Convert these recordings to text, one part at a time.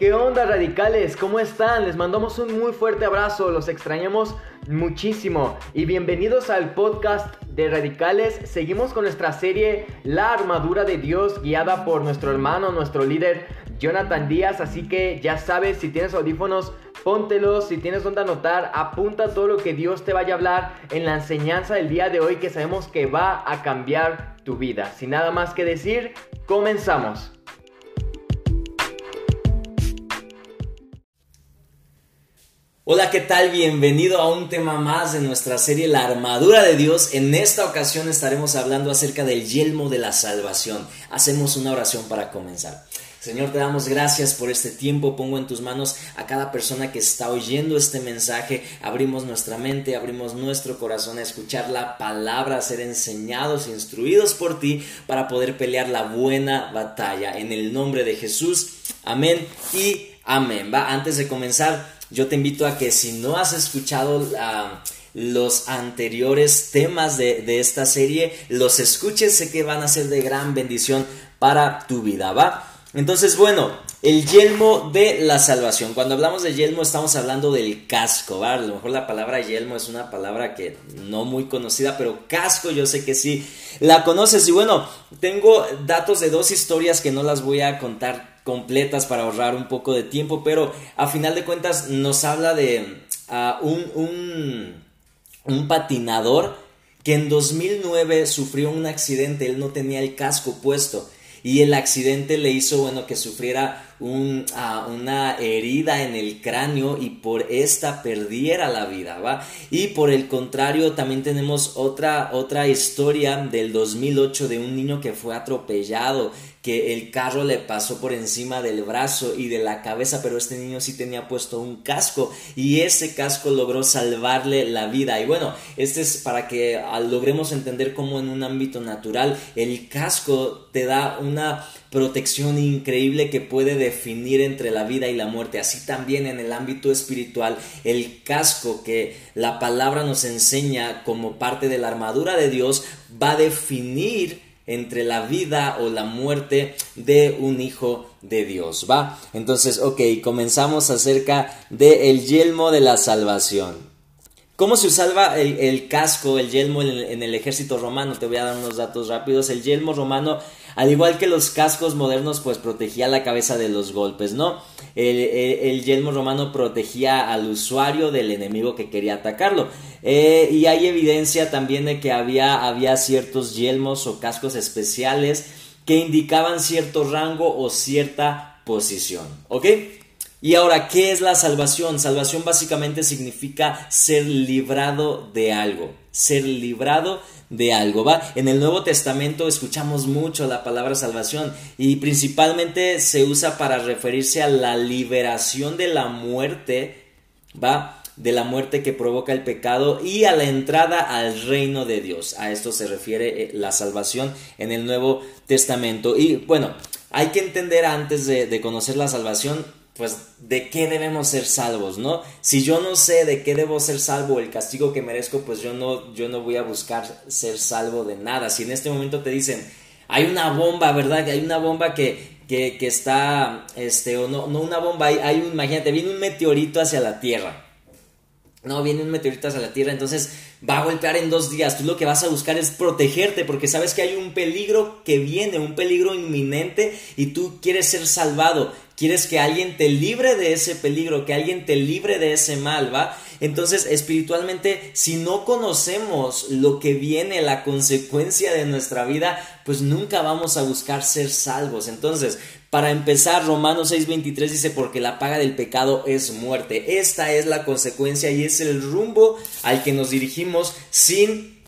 ¿Qué onda radicales? ¿Cómo están? Les mandamos un muy fuerte abrazo, los extrañamos muchísimo y bienvenidos al podcast de radicales. Seguimos con nuestra serie La armadura de Dios guiada por nuestro hermano, nuestro líder Jonathan Díaz, así que ya sabes, si tienes audífonos, póntelos, si tienes donde anotar, apunta todo lo que Dios te vaya a hablar en la enseñanza del día de hoy que sabemos que va a cambiar tu vida. Sin nada más que decir, comenzamos. Hola, ¿qué tal? Bienvenido a un tema más de nuestra serie La armadura de Dios. En esta ocasión estaremos hablando acerca del yelmo de la salvación. Hacemos una oración para comenzar. Señor, te damos gracias por este tiempo. Pongo en tus manos a cada persona que está oyendo este mensaje. Abrimos nuestra mente, abrimos nuestro corazón a escuchar la palabra, a ser enseñados, instruidos por ti para poder pelear la buena batalla. En el nombre de Jesús. Amén y amén. Va, antes de comenzar yo te invito a que si no has escuchado ah, los anteriores temas de, de, esta serie, los escuches, sé que van a ser de gran bendición para tu vida, ¿va? Entonces, bueno, el yelmo de la salvación. Cuando hablamos de yelmo estamos hablando del casco, ¿va? A lo mejor la palabra yelmo es una palabra que no muy conocida, pero casco yo sé que sí la conoces. Y bueno, tengo datos de dos historias que no las voy a contar completas para ahorrar un poco de tiempo, pero a final de cuentas nos habla de uh, un, un, un patinador que en 2009 sufrió un accidente, él no tenía el casco puesto y el accidente le hizo, bueno, que sufriera uh, una herida en el cráneo y por esta perdiera la vida, ¿va? Y por el contrario, también tenemos otra, otra historia del 2008 de un niño que fue atropellado que el carro le pasó por encima del brazo y de la cabeza, pero este niño sí tenía puesto un casco y ese casco logró salvarle la vida. Y bueno, este es para que ah, logremos entender cómo en un ámbito natural el casco te da una protección increíble que puede definir entre la vida y la muerte. Así también en el ámbito espiritual, el casco que la palabra nos enseña como parte de la armadura de Dios va a definir entre la vida o la muerte de un hijo de Dios, ¿va? Entonces, ok, comenzamos acerca del el yelmo de la salvación. ¿Cómo se usaba el, casco, el yelmo en el, ejército romano? Te voy a dar unos datos rápidos. El yelmo romano, al igual que los cascos modernos, pues protegía la cabeza de los golpes, ¿no? El, yelmo romano protegía al usuario del enemigo que quería atacarlo. Eh, y hay evidencia también de que había, había ciertos yelmos o cascos especiales que indicaban cierto rango o cierta posición, ¿ok? Y ahora, ¿qué es la salvación? Salvación básicamente significa ser librado de algo, ser librado de algo, ¿va? En el Nuevo Testamento escuchamos mucho la palabra salvación y principalmente se usa para referirse a la liberación de la muerte, ¿va? De la muerte que provoca el pecado y a la entrada al reino de Dios. A esto se refiere eh, la salvación en el Nuevo Testamento. Y bueno, hay que entender antes de, de conocer la salvación pues de qué debemos ser salvos, ¿no? Si yo no sé de qué debo ser salvo, el castigo que merezco, pues yo no, yo no voy a buscar ser salvo de nada. Si en este momento te dicen, hay una bomba, ¿verdad? Que hay una bomba que, que, está, este, o no, no una bomba, hay, hay un, imagínate, viene un meteorito hacia la Tierra. No, viene un meteorito hacia la Tierra, entonces va a golpear en dos días. Tú lo que vas a buscar es protegerte porque sabes que hay un peligro que viene, un peligro inminente y tú quieres ser salvado. Quieres que alguien te libre de ese peligro, que alguien te libre de ese mal, ¿va? Entonces, espiritualmente, si no conocemos lo que viene, la consecuencia de nuestra vida, pues nunca vamos a buscar ser salvos. Entonces, para empezar, Romanos 6:23 dice, porque la paga del pecado es muerte. Esta es la consecuencia y es el rumbo al que nos dirigimos sin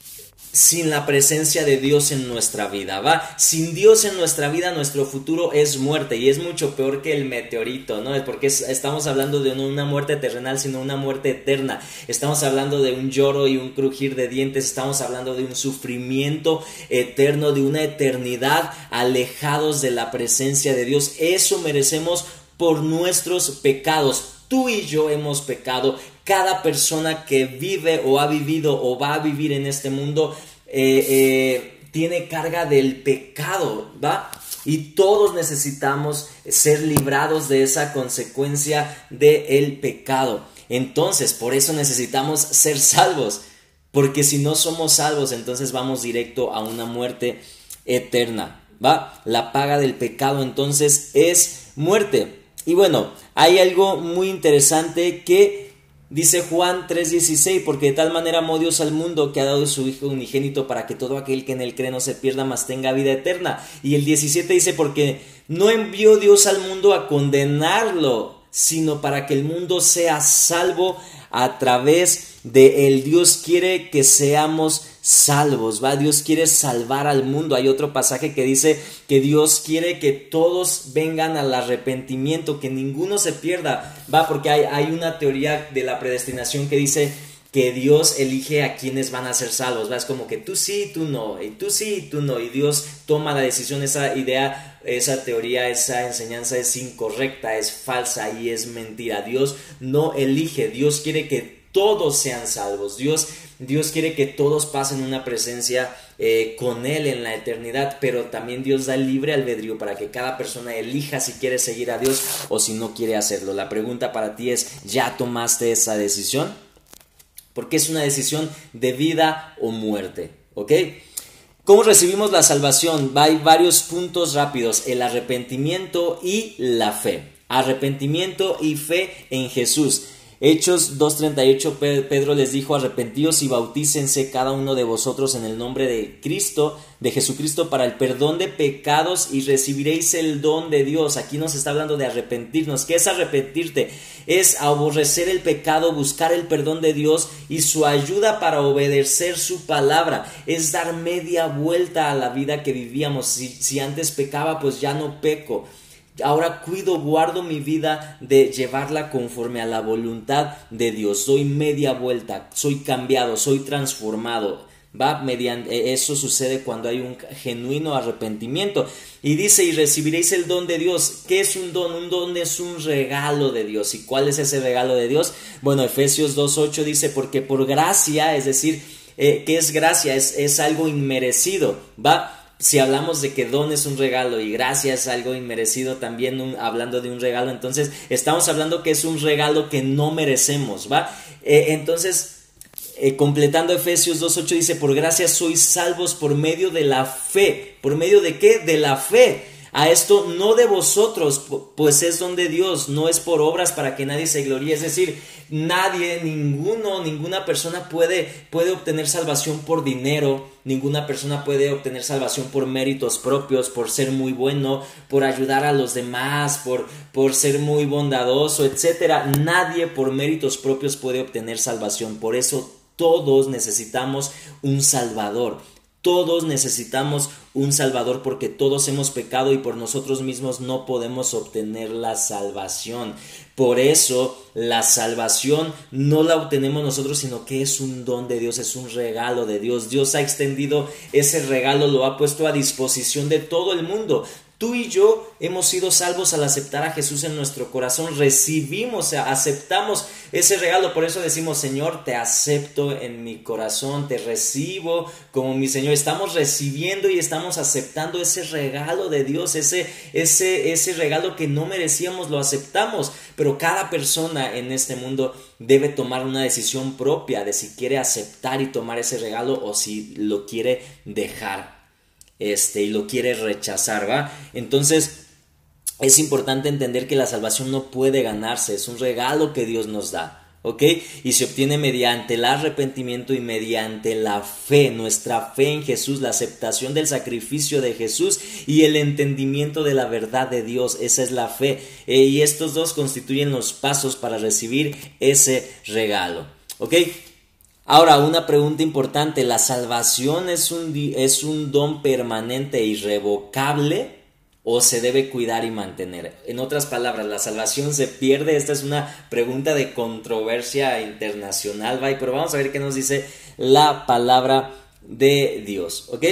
sin la presencia de Dios en nuestra vida, ¿va? Sin Dios en nuestra vida, nuestro futuro es muerte y es mucho peor que el meteorito, ¿no? Es porque estamos hablando de no una muerte terrenal, sino una muerte eterna. Estamos hablando de un lloro y un crujir de dientes, estamos hablando de un sufrimiento eterno, de una eternidad alejados de la presencia de Dios. Eso merecemos por nuestros pecados. Tú y yo hemos pecado, cada persona que vive o ha vivido o va a vivir en este mundo eh, eh, tiene carga del pecado, ¿va? y todos necesitamos ser librados de esa consecuencia del pecado. Entonces, por eso necesitamos ser salvos, porque si no somos salvos, entonces vamos directo a una muerte eterna. ¿Va? La paga del pecado entonces es muerte. Y bueno, hay algo muy interesante que Dice Juan 3:16, porque de tal manera amó Dios al mundo que ha dado su Hijo unigénito para que todo aquel que en él cree no se pierda, mas tenga vida eterna. Y el 17 dice, porque no envió Dios al mundo a condenarlo, sino para que el mundo sea salvo a través de él. Dios quiere que seamos salvos, va, Dios quiere salvar al mundo. Hay otro pasaje que dice que Dios quiere que todos vengan al arrepentimiento, que ninguno se pierda, va, porque hay, hay una teoría de la predestinación que dice que Dios elige a quienes van a ser salvos, va, es como que tú sí, tú no, y tú sí, tú no, y Dios toma la decisión, esa idea, esa teoría, esa enseñanza es incorrecta, es falsa y es mentira. Dios no elige, Dios quiere que todos sean salvos. Dios, Dios quiere que todos pasen una presencia eh, con Él en la eternidad, pero también Dios da libre albedrío para que cada persona elija si quiere seguir a Dios o si no quiere hacerlo. La pregunta para ti es, ¿ya tomaste esa decisión? Porque es una decisión de vida o muerte, ¿ok? ¿Cómo recibimos la salvación? Hay varios puntos rápidos, el arrepentimiento y la fe. Arrepentimiento y fe en Jesús. Hechos 2.38, Pedro les dijo, arrepentíos y bautícense cada uno de vosotros en el nombre de Cristo, de Jesucristo, para el perdón de pecados y recibiréis el don de Dios. Aquí nos está hablando de arrepentirnos. ¿Qué es arrepentirte? Es aborrecer el pecado, buscar el perdón de Dios y su ayuda para obedecer su palabra. Es dar media vuelta a la vida que vivíamos. Si, si antes pecaba, pues ya no peco. Ahora cuido, guardo mi vida de llevarla conforme a la voluntad de Dios. Soy media vuelta, soy cambiado, soy transformado. Va mediante e, eso sucede cuando hay un genuino arrepentimiento. Y dice, y recibiréis el don de Dios. ¿Qué es un don? Un don es un regalo de Dios. ¿Y cuál es ese regalo de Dios? Bueno, Efesios 2.8 dice, porque por gracia, es decir, eh, ¿qué es gracia? Es, es algo inmerecido. Va si hablamos de que don es un regalo y gracia es algo inmerecido, también hablando de un regalo, entonces estamos hablando que es un regalo que no merecemos, ¿va? Eh, entonces, eh, completando Efesios 2.8 dice, por gracia sois salvos por medio de la fe. ¿Por medio de qué? De la fe. A esto no de vosotros, pues es don de Dios, no es por obras para que nadie se gloríe. Es decir, nadie, ninguno, ninguna persona puede, puede obtener salvación por dinero, ninguna persona puede obtener salvación por méritos propios, por ser muy bueno, por ayudar a los demás, por, por ser muy bondadoso, etc. Nadie por méritos propios puede obtener salvación. Por eso todos necesitamos un Salvador. Todos necesitamos un Salvador porque todos hemos pecado y por nosotros mismos no podemos obtener la salvación. Por eso la salvación no la obtenemos nosotros, sino que es un don de Dios, es un regalo de Dios. Dios ha extendido ese regalo, lo ha puesto a disposición de todo el mundo. Tú y yo hemos sido salvos al aceptar a Jesús en nuestro corazón, recibimos, aceptamos ese regalo, por eso decimos, Señor, te acepto en mi corazón, te recibo como mi Señor. Estamos recibiendo y estamos aceptando ese regalo de Dios, ese, ese, ese regalo que no merecíamos, lo aceptamos, pero cada persona en este mundo debe tomar una decisión propia de si quiere aceptar y tomar ese regalo o si lo quiere dejar este, y lo quiere rechazar, ¿va? Entonces, es importante entender que la salvación no puede ganarse, es un regalo que Dios nos da. ¿Ok? Y se obtiene mediante el arrepentimiento y mediante la fe, nuestra fe en Jesús, la aceptación del sacrificio de Jesús y el entendimiento de la verdad de Dios. Esa es la fe. Eh, y estos dos constituyen los pasos para recibir ese regalo. ¿Ok? Ahora, una pregunta importante, ¿la salvación es un, es un don permanente e irrevocable o se debe cuidar y mantener? En otras palabras, ¿la salvación se pierde? Esta es una pregunta de controversia internacional, pero vamos a ver qué nos dice la palabra de Dios, ¿ok?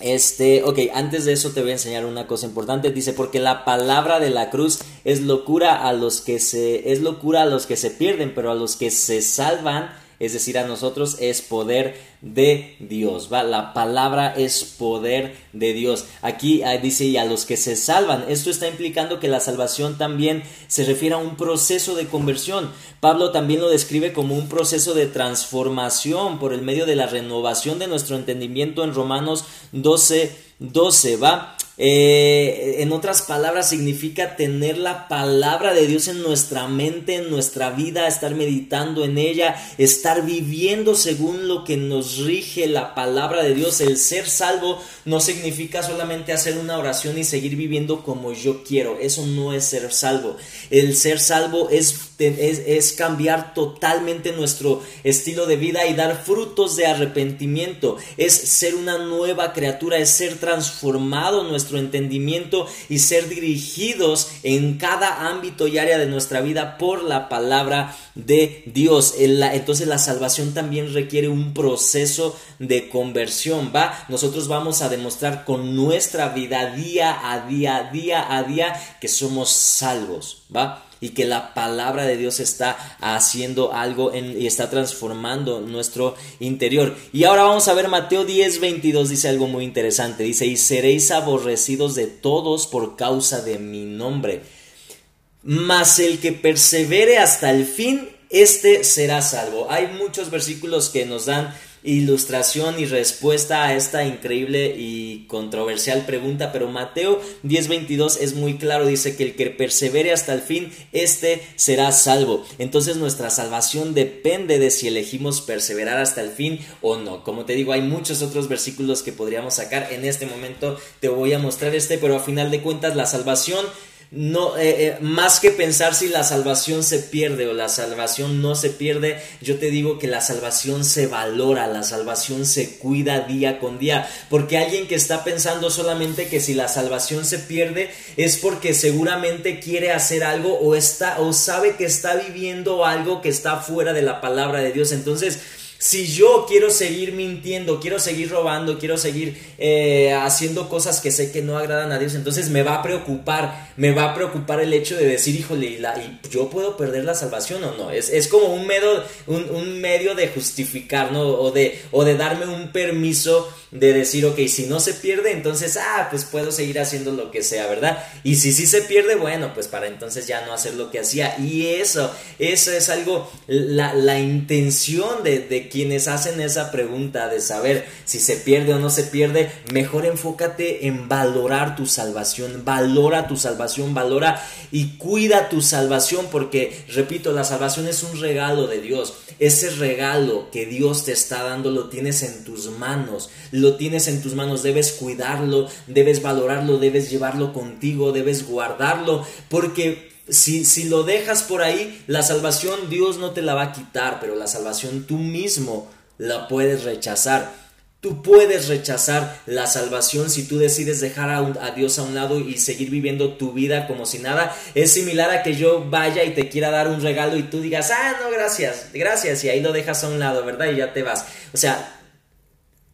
Este, ok, antes de eso te voy a enseñar una cosa importante. Dice, porque la palabra de la cruz es locura a los que se, es locura a los que se pierden, pero a los que se salvan es decir, a nosotros, es poder de Dios, ¿va? La palabra es poder de Dios. Aquí ah, dice, y a los que se salvan, esto está implicando que la salvación también se refiere a un proceso de conversión. Pablo también lo describe como un proceso de transformación por el medio de la renovación de nuestro entendimiento en Romanos 12, 12, ¿va? Eh, en otras palabras, significa tener la palabra de Dios en nuestra mente, en nuestra vida, estar meditando en ella, estar viviendo según lo que nos rige la palabra de Dios. El ser salvo no significa solamente hacer una oración y seguir viviendo como yo quiero. Eso no es ser salvo. El ser salvo es, es, cambiar totalmente nuestro estilo de vida y dar frutos de arrepentimiento. Es ser una nueva criatura, es ser transformado nuestro entendimiento y ser dirigidos en cada ámbito y área de nuestra vida por la palabra de Dios. Entonces la salvación también requiere un proceso de conversión, ¿va? Nosotros vamos a demostrar con nuestra vida día a día, día a día, que somos salvos, ¿va? Y que la palabra de Dios está haciendo algo y está transformando nuestro interior. Y ahora vamos a ver Mateo 10, 22, dice algo muy interesante. Dice, y seréis aborrecidos de todos por causa de mi nombre. Mas el que persevere hasta el fin, este será salvo. Hay muchos versículos que nos dan ilustración y respuesta a esta increíble y controversial pregunta, pero Mateo 10:22 es muy claro, dice que el que persevere hasta el fin, este será salvo. Entonces nuestra salvación depende de si elegimos perseverar hasta el fin o no. Como te digo, hay muchos otros versículos que podríamos sacar. En este momento te voy a mostrar este, pero a final de cuentas la salvación no, eh, eh, más que pensar si la salvación se pierde o la salvación no se pierde, yo te digo que la salvación se valora, la salvación se cuida día con día, porque alguien que está pensando solamente que si la salvación se pierde es porque seguramente quiere hacer algo o está o sabe que está viviendo algo que está fuera de la palabra de Dios. Entonces, si yo quiero seguir mintiendo, quiero seguir robando, quiero seguir eh, haciendo cosas que sé que no agradan a Dios, entonces me va a preocupar, me va a preocupar el hecho de decir, híjole, ¿y, yo puedo perder la salvación o no? Es, como un medio, un, medio de justificar, ¿no? O de, o de darme un permiso de decir, ok, si no se pierde, entonces, ah, pues puedo seguir haciendo lo que sea, ¿verdad? Y si sí se pierde, bueno, pues para entonces ya no hacer lo que hacía. Y eso, eso es algo, la, la intención de, de quienes hacen esa pregunta de saber si se pierde o no se pierde, mejor enfócate en valorar tu salvación, valora tu salvación, valora y cuida tu salvación, porque, repito, la salvación es un regalo de Dios. Ese regalo que Dios te está dando lo tienes en tus manos, lo tienes en tus manos, debes cuidarlo, debes valorarlo, debes llevarlo contigo, debes guardarlo, porque si, si, lo dejas por ahí, la salvación Dios no te la va a quitar, pero la salvación tú mismo la puedes rechazar. Tú puedes rechazar la salvación si tú decides dejar a, a, Dios a un lado y seguir viviendo tu vida como si nada. Es similar a que yo vaya y te quiera dar un regalo y tú digas, ah, no, gracias, gracias, y ahí lo dejas a un lado, ¿verdad? Y ya te vas. O sea,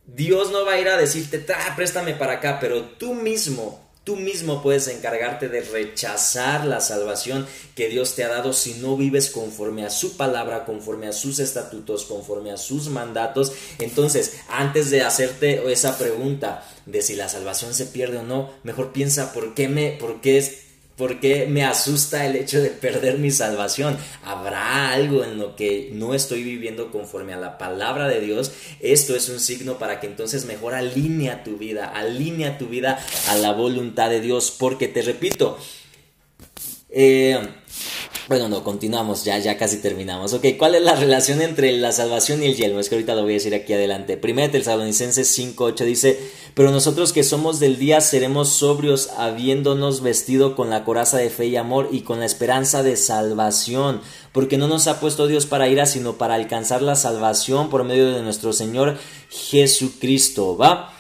Dios no va a ir a decirte, préstame para acá, pero tú mismo Tú mismo puedes encargarte de rechazar la salvación que Dios te ha dado si no vives conforme a su palabra, conforme a sus estatutos, conforme a sus mandatos. Entonces, antes de hacerte esa pregunta de si la salvación se pierde o no, mejor piensa por qué me, por qué es ¿Por qué me asusta el hecho de perder mi salvación? ¿Habrá algo en lo que no estoy viviendo conforme a la palabra de Dios? Esto es un signo para que entonces mejor alinea tu vida, alinea tu vida a la voluntad de Dios. Porque te repito, eh, bueno, no, continuamos, ya, ya casi terminamos. Ok, ¿cuál es la relación entre la salvación y el yelmo? Es que ahorita lo voy a decir aquí adelante. Primero Tesalonicenses 5.8 dice, pero nosotros que somos del día seremos sobrios habiéndonos vestido con la coraza de fe y amor y con la esperanza de salvación, porque no nos ha puesto Dios para ira, sino para alcanzar la salvación por medio de nuestro Señor Jesucristo, ¿va?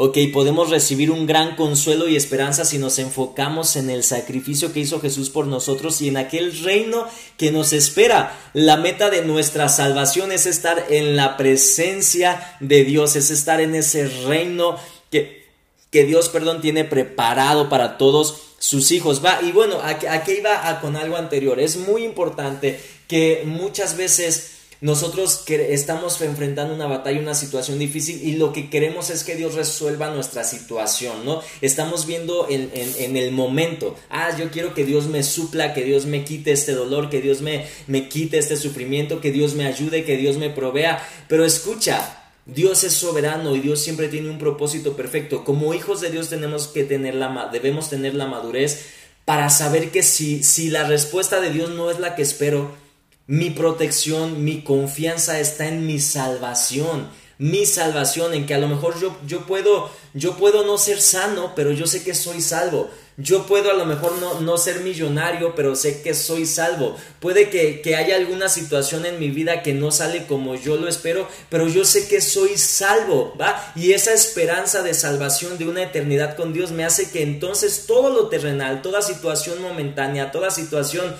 Ok, podemos recibir un gran consuelo y esperanza si nos enfocamos en el sacrificio que hizo Jesús por nosotros y en aquel reino que nos espera. La meta de nuestra salvación es estar en la presencia de Dios, es estar en ese reino que, que Dios, perdón, tiene preparado para todos sus hijos. Va, y bueno, aquí, iba con algo anterior. Es muy importante que muchas veces nosotros estamos enfrentando una batalla, una situación difícil y lo que queremos es que Dios resuelva nuestra situación, ¿no? Estamos viendo en, el momento, ah, yo quiero que Dios me supla, que Dios me quite este dolor, que Dios me, me quite este sufrimiento, que Dios me ayude, que Dios me provea, pero escucha, Dios es soberano y Dios siempre tiene un propósito perfecto. Como hijos de Dios tenemos que tener la, debemos tener la madurez para saber que si, si la respuesta de Dios no es la que espero, mi protección, mi confianza está en mi salvación, mi salvación, en que a lo mejor yo, yo, puedo, yo puedo no ser sano, pero yo sé que soy salvo. Yo puedo a lo mejor no, no ser millonario, pero sé que soy salvo. Puede que, que, haya alguna situación en mi vida que no sale como yo lo espero, pero yo sé que soy salvo, ¿va? Y esa esperanza de salvación de una eternidad con Dios me hace que entonces todo lo terrenal, toda situación momentánea, toda situación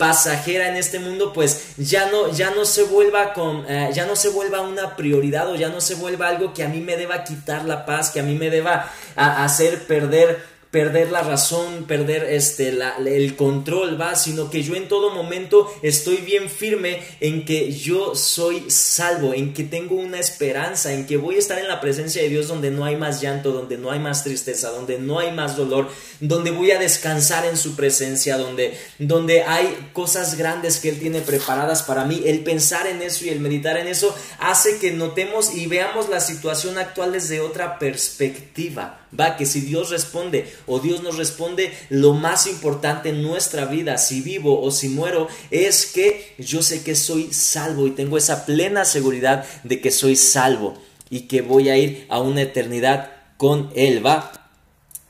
pasajera en este mundo, pues ya no, ya no se vuelva con, eh, ya no se vuelva una prioridad o ya no se vuelva algo que a mí me deba quitar la paz, que a mí me deba hacer perder perder la razón, perder este, el control, va, sino que yo en todo momento estoy bien firme en que yo soy salvo, en que tengo una esperanza, en que voy a estar en la presencia de Dios donde no hay más llanto, donde no hay más tristeza, donde no hay más dolor, donde voy a descansar en su presencia, donde, donde hay cosas grandes que Él tiene preparadas para mí. El pensar en eso y el meditar en eso hace que notemos y veamos la situación actual desde otra perspectiva va que si Dios responde o Dios nos responde, lo más importante en nuestra vida, si vivo o si muero, es que yo sé que soy salvo y tengo esa plena seguridad de que soy salvo y que voy a ir a una eternidad con Él, va.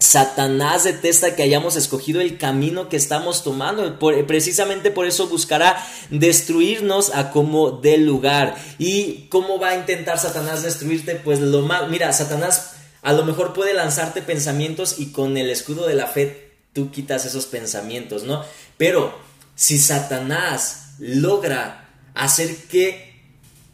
Satanás detesta que hayamos escogido el camino que estamos tomando. precisamente por eso buscará destruirnos a como dé lugar. ¿Y cómo va a intentar Satanás destruirte? Pues lo más, mira, Satanás a lo mejor puede lanzarte pensamientos y con el escudo de la fe tú quitas esos pensamientos, ¿no? Pero si Satanás logra hacer que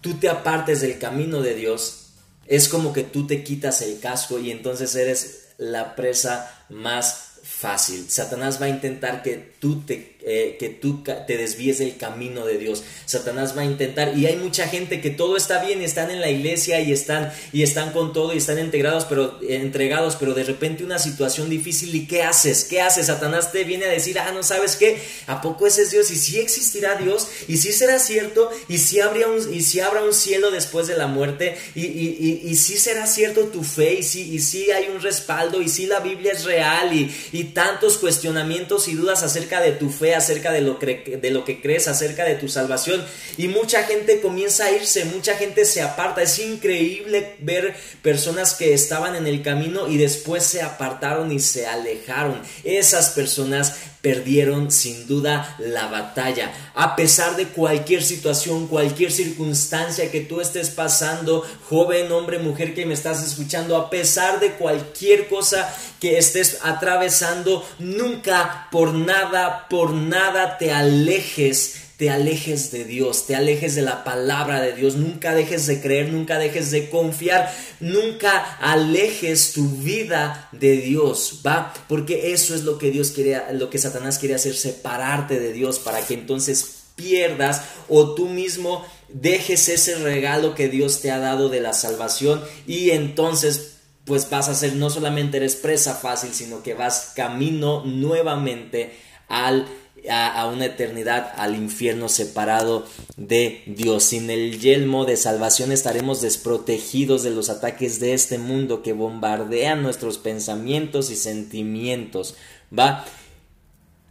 tú te apartes del camino de Dios, es como que tú te quitas el casco y entonces eres la presa más fácil. Satanás va a intentar que tú te, eh, que tú te desvíes del camino de Dios. Satanás va a intentar, y hay mucha gente que todo está bien, están en la iglesia y están, y están con todo y están integrados, pero, entregados, pero de repente una situación difícil, ¿y qué haces? ¿Qué haces? Satanás te viene a decir, ah, no sabes qué, ¿a poco ese es Dios? Y si existirá Dios, y si será cierto, y si, habría un, y si habrá un cielo después de la muerte, y, y, y, si será cierto tu fe, y si, y si hay un respaldo, y si la Biblia es real, y, y tantos cuestionamientos y dudas acerca de tu fe, acerca de lo, de lo que crees, acerca de tu salvación. Y mucha gente comienza a irse, mucha gente se aparta. Es increíble ver personas que estaban en el camino y después se apartaron y se alejaron. Esas personas perdieron sin duda la batalla. A pesar de cualquier situación, cualquier circunstancia que tú estés pasando, joven, hombre, mujer que me estás escuchando, a pesar de cualquier cosa que estés atravesando, nunca por nada, por nada te alejes te alejes de Dios, te alejes de la palabra de Dios, nunca dejes de creer, nunca dejes de confiar, nunca alejes tu vida de Dios, ¿va? Porque eso es lo que Dios quiere, lo que Satanás quiere hacer, separarte de Dios para que entonces pierdas o tú mismo dejes ese regalo que Dios te ha dado de la salvación y entonces pues vas a ser no solamente eres presa fácil, sino que vas camino nuevamente al a, una eternidad al infierno separado de Dios. Sin el yelmo de salvación estaremos desprotegidos de los ataques de este mundo que bombardean nuestros pensamientos y sentimientos. ¿Va?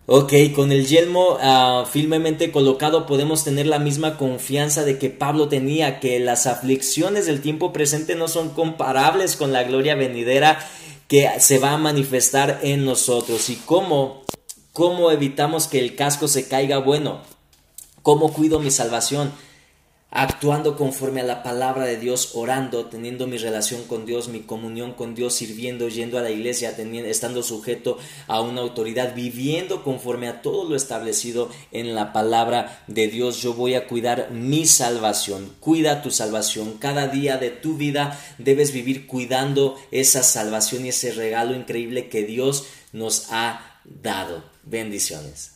Ok, con el yelmo ah, firmemente colocado podemos tener la misma confianza de que Pablo tenía, que las aflicciones del tiempo presente no son comparables con la gloria venidera que se va a manifestar en nosotros. Y cómo ¿Cómo evitamos que el casco se caiga? Bueno, ¿cómo cuido mi salvación? Actuando conforme a la palabra de Dios, orando, teniendo mi relación con Dios, mi comunión con Dios, sirviendo, yendo a la iglesia, teniendo, estando sujeto a una autoridad, viviendo conforme a todo lo establecido en la palabra de Dios. Yo voy a cuidar mi salvación. Cuida tu salvación. Cada día de tu vida debes vivir cuidando esa salvación y ese regalo increíble que Dios nos ha dado. Bendiciones.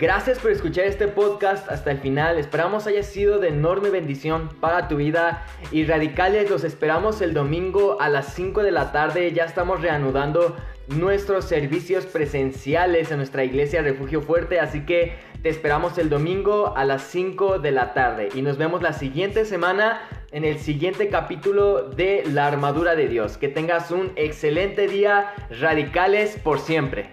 Gracias por escuchar este podcast hasta el final. Esperamos haya sido de enorme bendición para tu vida. Y radicales, los esperamos el domingo a las 5 de la tarde. Ya estamos reanudando nuestros servicios presenciales en nuestra iglesia Refugio Fuerte. Así que te esperamos el domingo a las 5 de la tarde. Y nos vemos la siguiente semana en el siguiente capítulo de La Armadura de Dios. Que tengas un excelente día. Radicales por siempre.